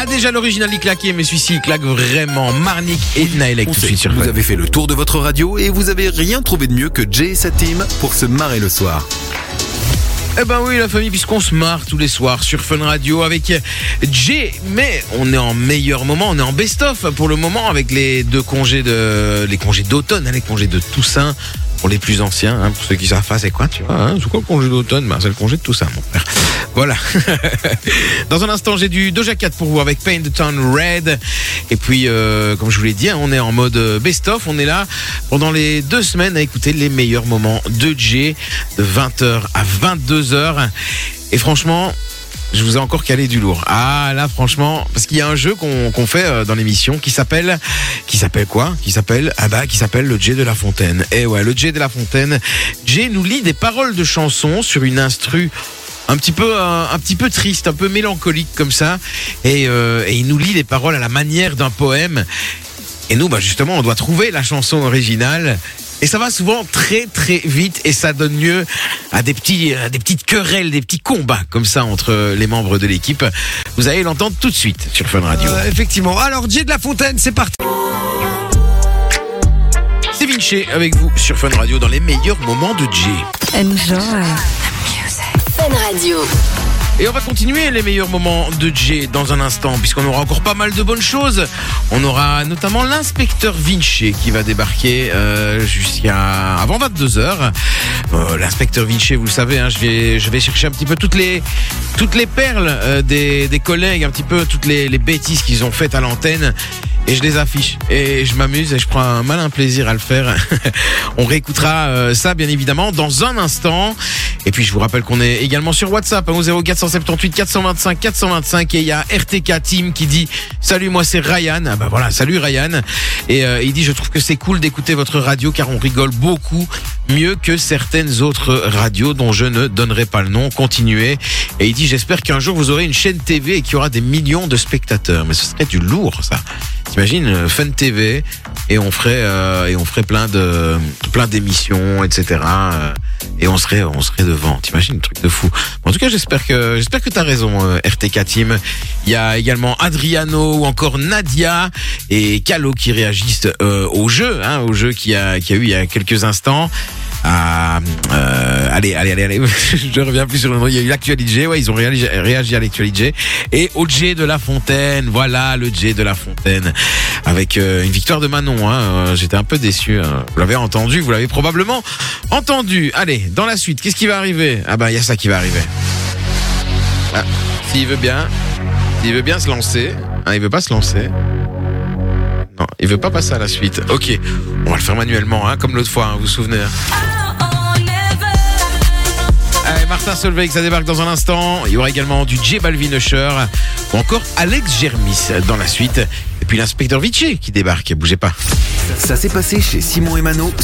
Ah déjà l'original il claquait, mais celui-ci il claque vraiment. Marnik et Naelek On tout de suite sur vous avez fait le tour de votre radio et vous avez rien trouvé de mieux que Jay et sa team pour se marrer le soir. Eh ben oui la famille, puisqu'on se marre tous les soirs sur Fun Radio avec Jay, mais on est en meilleur moment, on est en best-of pour le moment avec les deux congés de, les congés d'automne, hein, les congés de Toussaint. Pour les plus anciens, hein, pour ceux qui savent pas c'est quoi, tu vois, hein, c'est quoi le congé d'automne ben, C'est le congé de Toussaint, mon frère. Voilà. Dans un instant, j'ai du Doja Cat pour vous avec Paint the Town Red. Et puis, euh, comme je vous l'ai dit, hein, on est en mode euh, best-of. On est là pendant les deux semaines à écouter les meilleurs moments de J de 20h à 22h. Et franchement, je vous ai encore calé du lourd. Ah là, franchement, parce qu'il y a un jeu qu'on fait euh, dans l'émission qui s'appelle, qui s'appelle quoi? Qui s'appelle ah bah qui s'appelle le J de la Fontaine. Et ouais, le J de la Fontaine. J nous lit des paroles de chansons sur une instru un petit peu euh, un, petit peu triste, un peu mélancolique comme ça, et, euh, et il nous lit les paroles à la manière d'un poème. Et nous, bah justement, on doit trouver la chanson originale. Et ça va souvent très très vite et ça donne lieu à des petits, à des petites querelles, des petits combats comme ça entre les membres de l'équipe. Vous allez l'entendre tout de suite sur Fun Radio. Euh, effectivement. Alors, Jay de la Fontaine, c'est parti. C'est Vinci avec vous sur Fun Radio dans les meilleurs moments de Jay. Enjoy. Fun Radio. Et on va continuer les meilleurs moments de Jay dans un instant, puisqu'on aura encore pas mal de bonnes choses. On aura notamment l'inspecteur Vinci qui va débarquer euh, jusqu'à avant 22 heures. Euh, l'inspecteur Vinci, vous le savez, hein, je vais chercher un petit peu toutes les perles euh, des, collègues, un petit peu toutes les bêtises qu'ils ont faites à l'antenne. Et je les affiche et je m'amuse et je prends un malin plaisir à le faire. On réécoutera euh, ça bien évidemment dans un instant. Et puis je vous rappelle qu'on est également sur WhatsApp hein, au 0478 425 425 et il y a RTK Team qui dit salut moi c'est Ryan. Ah bah voilà salut Ryan et euh, il dit je trouve que c'est cool d'écouter votre radio car on rigole beaucoup mieux que certaines autres radios dont je ne donnerai pas le nom. Continuez et il dit j'espère qu'un jour vous aurez une chaîne TV et qu'il y aura des millions de spectateurs. Mais ce serait du lourd ça. T'imagines euh, Fun TV et on ferait euh, et on ferait plein de plein d'émissions etc. euh, et on serait on serait devant. T'imagines le truc de fou. En tout cas j'espère que j'espère que t'as raison RTK Team. Il y a également Adriano ou encore Nadia et Calo qui réagissent au jeu hein, au jeu qui a qui a eu il y a quelques instants. Euh, allez, allez, allez, allez. Je reviens plus sur le nom. Il y a eu l'actualité. Ouais, ils ont réagi, à l'actualité. Et au J de la Fontaine. Voilà, le J de la Fontaine. Avec euh, une victoire de Manon. Hein. Euh, J'étais un peu déçu. hein. Vous l'avez entendu. Vous l'avez probablement entendu. Allez, dans la suite, qu'est-ce qui va arriver? Ah ben, il y a ça qui va arriver. Ah, S'il veut bien, s'il veut bien se lancer. Hein, il veut pas se lancer. Non, il veut pas passer à la suite. Ok, on va le faire manuellement, comme l'autre fois, vous vous souvenez. Martin Solveig, ça débarque dans un instant. Il y aura également du J Balvin ou encore Alex Germis dans la suite. Et puis l'inspecteur Vichy qui débarque. Bougez pas. Ça s'est passé chez Simon et